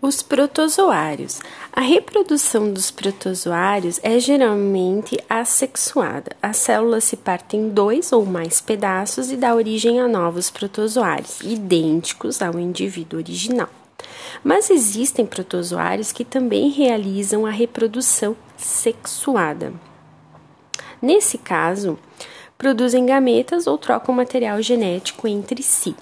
Os protozoários. A reprodução dos protozoários é geralmente assexuada. As células se partem em dois ou mais pedaços e dá origem a novos protozoários, idênticos ao indivíduo original. Mas existem protozoários que também realizam a reprodução sexuada. Nesse caso, produzem gametas ou trocam material genético entre si.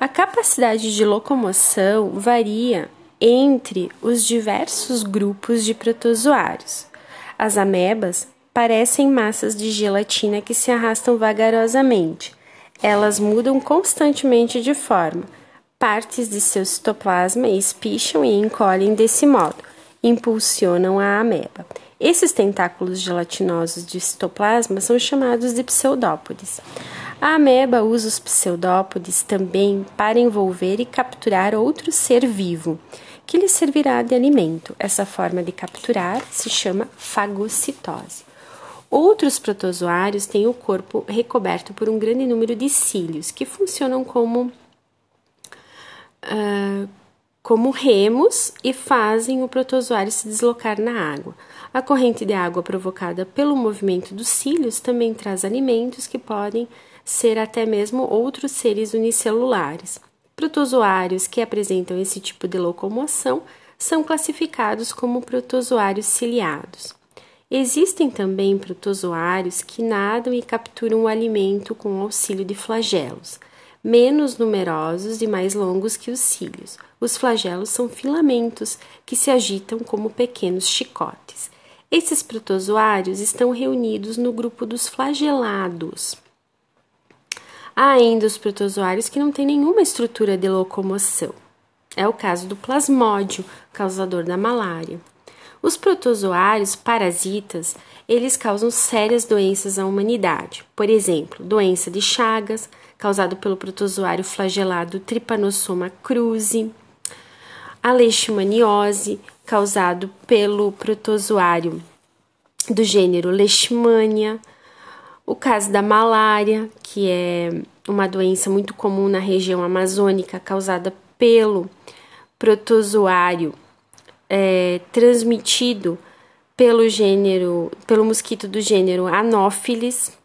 A capacidade de locomoção varia entre os diversos grupos de protozoários. As amebas parecem massas de gelatina que se arrastam vagarosamente. Elas mudam constantemente de forma. Partes de seu citoplasma espicham e encolhem desse modo, impulsionam a ameba. Esses tentáculos gelatinosos de citoplasma são chamados de pseudópodes. A ameba usa os pseudópodes também para envolver e capturar outro ser vivo, que lhe servirá de alimento. Essa forma de capturar se chama fagocitose. Outros protozoários têm o corpo recoberto por um grande número de cílios, que funcionam como, uh, como remos e fazem o protozoário se deslocar na água. A corrente de água provocada pelo movimento dos cílios também traz alimentos que podem ser até mesmo outros seres unicelulares. Protozoários que apresentam esse tipo de locomoção são classificados como protozoários ciliados. Existem também protozoários que nadam e capturam o alimento com auxílio de flagelos, menos numerosos e mais longos que os cílios. Os flagelos são filamentos que se agitam como pequenos chicotes. Esses protozoários estão reunidos no grupo dos flagelados. Há ainda os protozoários que não têm nenhuma estrutura de locomoção. É o caso do plasmódio, causador da malária. Os protozoários parasitas, eles causam sérias doenças à humanidade. Por exemplo, doença de Chagas, causado pelo protozoário flagelado Trypanosoma cruzi, a leishmaniose, causado pelo protozoário do gênero Leishmania, o caso da malária, que é uma doença muito comum na região amazônica, causada pelo protozoário é, transmitido pelo gênero, pelo mosquito do gênero Anopheles.